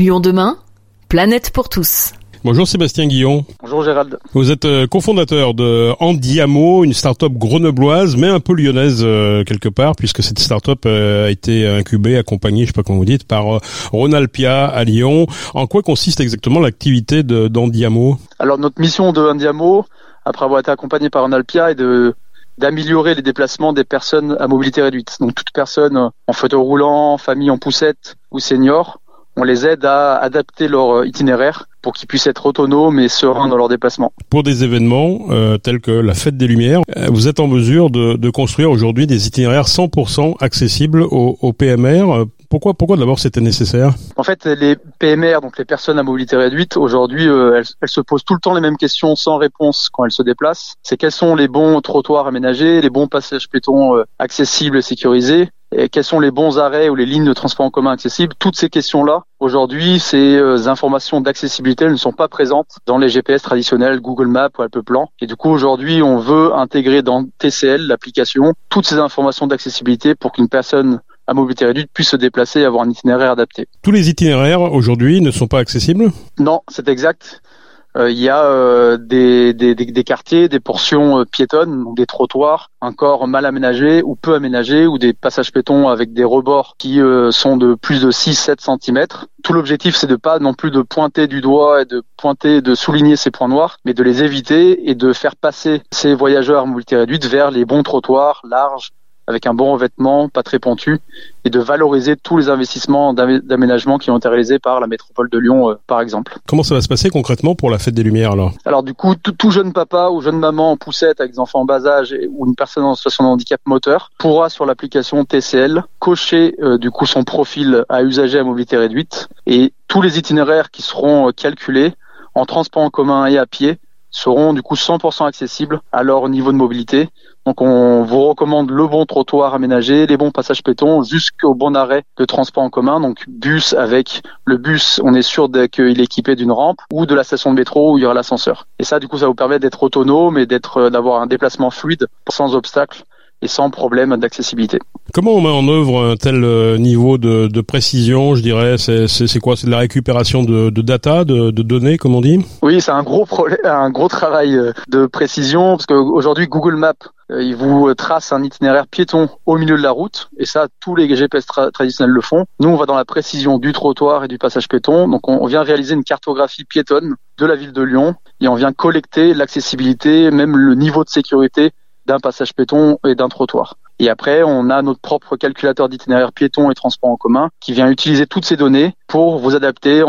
Lyon demain, planète pour tous. Bonjour Sébastien Guillon. Bonjour Gérald. Vous êtes euh, cofondateur de Andiamo, une start-up grenobloise, mais un peu lyonnaise euh, quelque part, puisque cette start-up euh, a été incubée, accompagnée, je sais pas comment vous dites, par Ronalpia à Lyon. En quoi consiste exactement l'activité d'Andiamo Alors notre mission de Andiamo, après avoir été accompagné par Ronalpia, est de d'améliorer les déplacements des personnes à mobilité réduite. Donc toute personne en fauteuil roulant, famille en poussette ou senior, on les aide à adapter leur itinéraire pour qu'ils puissent être autonomes et sereins dans leur déplacement. Pour des événements euh, tels que la fête des Lumières, euh, vous êtes en mesure de, de construire aujourd'hui des itinéraires 100% accessibles aux, aux PMR. Pourquoi, pourquoi d'abord c'était nécessaire? En fait, les PMR, donc les personnes à mobilité réduite, aujourd'hui, euh, elles, elles, se posent tout le temps les mêmes questions sans réponse quand elles se déplacent. C'est quels sont les bons trottoirs aménagés, les bons passages piétons accessibles et sécurisés, et quels sont les bons arrêts ou les lignes de transport en commun accessibles? Toutes ces questions-là, aujourd'hui, ces informations d'accessibilité ne sont pas présentes dans les GPS traditionnels, Google Maps ou Alpeplan. Et du coup, aujourd'hui, on veut intégrer dans TCL, l'application, toutes ces informations d'accessibilité pour qu'une personne à mobilité réduite puisse se déplacer et avoir un itinéraire adapté. Tous les itinéraires aujourd'hui ne sont pas accessibles? Non, c'est exact. Euh, il y a euh, des, quartiers, des portions euh, piétonnes, des trottoirs encore mal aménagés ou peu aménagés, ou des passages piétons avec des rebords qui sont de plus de 6-7 cm. Tout l'objectif, c'est de pas non plus de pointer du doigt et de pointer, de souligner ces points noirs, mais de les éviter et de faire passer ces voyageurs réduite vers les bons trottoirs larges, avec un bon revêtement, pas très pentu, et de valoriser tous les investissements d'aménagement qui ont été réalisés par la métropole de Lyon, euh, par exemple. Comment ça va se passer concrètement pour la fête des Lumières alors? Alors du coup, tout, jeune papa ou jeune maman en poussette avec des enfants en bas âge ou une personne en situation de handicap moteur pourra sur l'application TCL cocher euh, du coup son profil à usager à mobilité réduite et tous les itinéraires qui seront euh, calculés en transport en commun et à pied seront du coup 100% accessibles à leur niveau de mobilité. Donc on vous recommande le bon trottoir aménagé, les bons passages pétons jusqu'au bon arrêt de transport en commun. Donc bus avec le bus, on est sûr qu'il est équipé d'une rampe ou de la station de métro où il y aura l'ascenseur. Et ça du coup ça vous permet d'être autonome et euh, d'avoir un déplacement fluide sans obstacle et sans problème d'accessibilité. Comment on met en œuvre un tel euh, niveau de, de précision, je dirais? C'est quoi? C'est de la récupération de, de data, de, de, données, comme on dit? Oui, c'est un gros problème, un gros travail euh, de précision, parce qu'aujourd'hui Google Maps, euh, il vous trace un itinéraire piéton au milieu de la route, et ça, tous les GPS traditionnels le font. Nous, on va dans la précision du trottoir et du passage piéton, donc on, on vient réaliser une cartographie piétonne de la ville de Lyon, et on vient collecter l'accessibilité, même le niveau de sécurité d'un passage piéton et d'un trottoir. Et après, on a notre propre calculateur d'itinéraire piéton et transport en commun qui vient utiliser toutes ces données pour vous adapter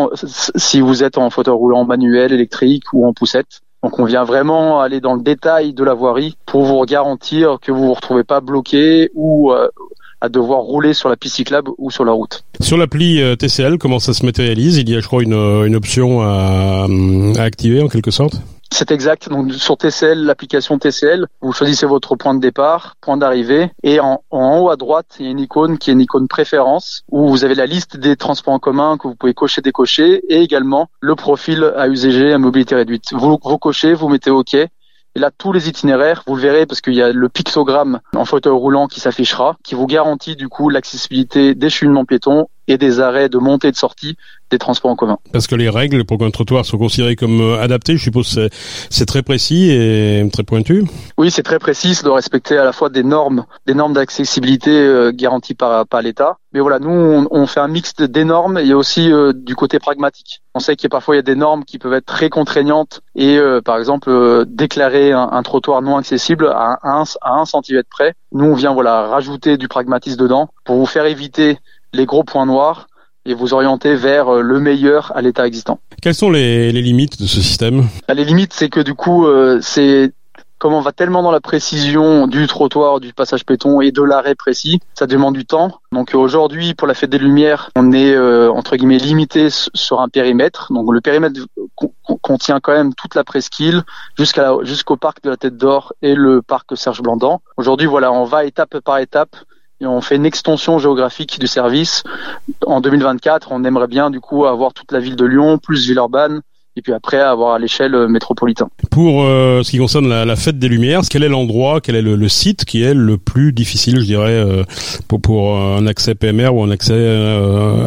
si vous êtes en fauteuil roulant manuel, électrique ou en poussette. Donc on vient vraiment aller dans le détail de la voirie pour vous garantir que vous vous retrouvez pas bloqué ou euh, à devoir rouler sur la piste cyclable ou sur la route. Sur l'appli euh, TCL, comment ça se matérialise? Il y a, je crois, une, une option à, à activer en quelque sorte? C'est exact. Donc sur TCL, l'application TCL, vous choisissez votre point de départ, point d'arrivée, et en, haut à droite, il y a une icône qui est une icône préférence où vous avez la liste des transports en commun que vous pouvez cocher, décocher, et également le profil à usager à mobilité réduite. Vous, vous cochez, vous mettez OK, et là, tous les itinéraires, vous le verrez parce qu'il y a le pictogramme en fauteuil roulant qui s'affichera, qui vous garantit du coup l'accessibilité des cheminements piétons et des arrêts de montée et de sortie des transports en commun. Parce que les règles pour qu'un trottoir soit considéré comme euh, adapté, je suppose c'est c'est très précis et très pointu. Oui, c'est très précis, ça doit respecter à la fois des normes, des normes d'accessibilité euh, garanties par par l'État. Mais voilà, nous on, on, fait un mix des normes et aussi euh, du côté pragmatique. On sait qu'il y a parfois il y a des normes qui peuvent être très contraignantes et par exemple déclarer un, trottoir non accessible à un, à un centimètre près. Nous on vient voilà rajouter du pragmatisme dedans pour vous faire éviter les gros points noirs et vous orienter vers euh, le meilleur à l'état existant. Quelles sont les, les, limites de ce système? Bah, Les limites, c'est que du coup, euh, c'est comme on va tellement dans la précision du trottoir, du passage péton et de l'arrêt précis, ça demande du temps. Donc aujourd'hui, pour la fête des Lumières, on est euh, entre guillemets limité sur un périmètre. Donc le périmètre contient quand même toute la presqu'île jusqu'à jusqu'au parc de la Tête d'Or et le parc Serge Blandan. Aujourd'hui, voilà, on va étape par étape on fait une extension géographique du service. En 2024, on aimerait bien du coup avoir toute la ville de Lyon, plus Villeurbanne et puis après avoir à l'échelle euh, métropolitaine. Pour euh, ce qui concerne la, la, fête des Lumières, quel est l'endroit, quel est le, le, site qui est le plus difficile, je dirais, euh, pour, pour, un accès PMR ou un accès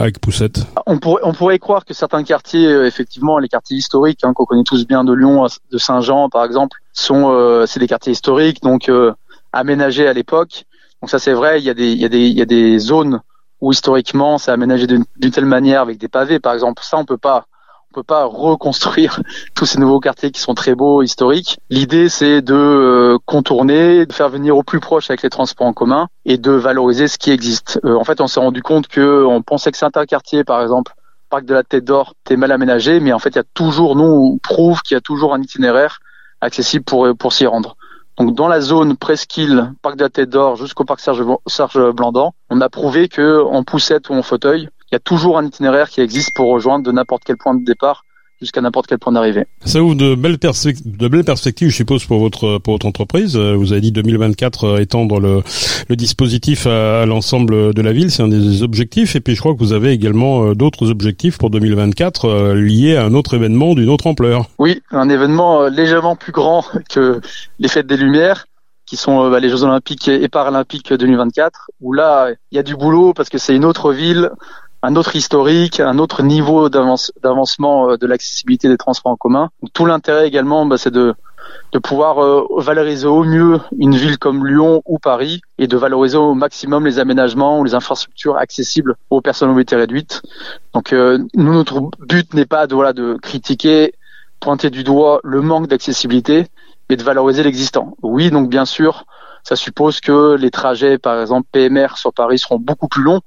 avec poussette? On pourrait, on pourrait croire que certains quartiers, effectivement, les quartiers historiques hein, qu'on connaît tous bien de Lyon, de Saint-Jean par exemple, sont c'est des quartiers historiques, donc aménagés à l'époque. Donc ça c'est vrai, il y a des il y a des a des zones où historiquement c'est aménagé d'une telle manière avec des pavés par exemple. Ça on peut pas peut pas reconstruire tous ces nouveaux quartiers qui sont très beaux, historiques. L'idée, c'est de euh, contourner, de faire venir au plus proche avec les transports en commun et de valoriser ce qui existe. Euh, en fait, on s'est rendu compte que on pensait que certains quartiers, par exemple, parc de la Tête d'Or, était mal aménagé, mais en fait, il y a toujours, nous, on prouve qu'il y a toujours un itinéraire accessible pour s'y rendre. Donc dans la zone presqu'île, parc de la Tête d'Or jusqu'au parc Serge, Serge Blandan, on a prouvé que en poussette ou en fauteuil, il y a toujours un itinéraire qui existe pour rejoindre de n'importe quel point de départ jusqu'à n'importe quel point d'arrivée. Ça ouvre de belles, de belles perspectives, je suppose, pour votre pour votre entreprise. Euh, vous avez dit 2024 euh, étendre le, le dispositif à, l'ensemble de la ville, c'est un des objectifs. Et puis je crois que vous avez également euh, d'autres objectifs pour 2024 liés à un autre événement d'une autre ampleur. Oui, un événement légèrement plus grand que les Fêtes des Lumières qui sont bah, les Jeux Olympiques et Paralympiques 2024, où là, il y a du boulot parce que c'est une autre ville, un autre historique, un autre niveau d'avancement euh, de l'accessibilité des transports en commun. Tout l'intérêt également, bah, c'est de, de pouvoir euh, valoriser au mieux une ville comme Lyon ou Paris et de valoriser au maximum les aménagements ou les infrastructures accessibles aux personnes mobilité réduite. Donc euh, nous, notre but n'est pas de, voilà, de critiquer, pointer du doigt le manque d'accessibilité, mais de valoriser l'existant. Oui, donc bien sûr, ça suppose que les trajets, par exemple PMR sur Paris, seront beaucoup plus longs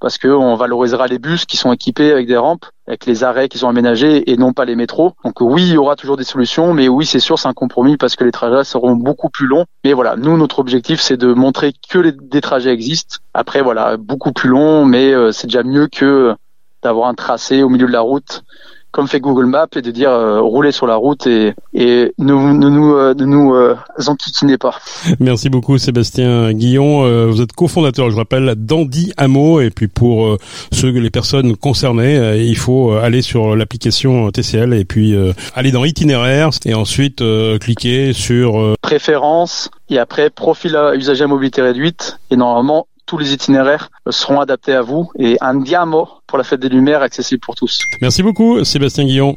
parce qu'on valorisera les bus qui sont équipés avec des rampes, avec les arrêts qui sont aménagés et non pas les métros. Donc oui, il y aura toujours des solutions, mais oui, c'est sûr, c'est un compromis parce que les trajets seront beaucoup plus longs. Mais voilà, nous, notre objectif, c'est de montrer que des trajets existent. Après, voilà, beaucoup plus longs, mais euh, c'est déjà mieux que d'avoir un tracé au milieu de la route comme fait Google Maps, et de dire euh, rouler sur la route et, et ne, ne nous, euh, ne nous euh, enquiquinez pas. Merci beaucoup Sébastien Guillon. Euh, vous êtes cofondateur, je rappelle, d'Andy Hameau. Et puis pour ceux les personnes concernées, il faut aller sur l'application TCL et puis aller dans itinéraire et ensuite cliquer sur préférence et après profil usager à mobilité réduite. Et normalement, tous les itinéraires seront adaptés à vous et un diamo pour la fête des Lumières accessible pour tous. Merci beaucoup Sébastien Guillon.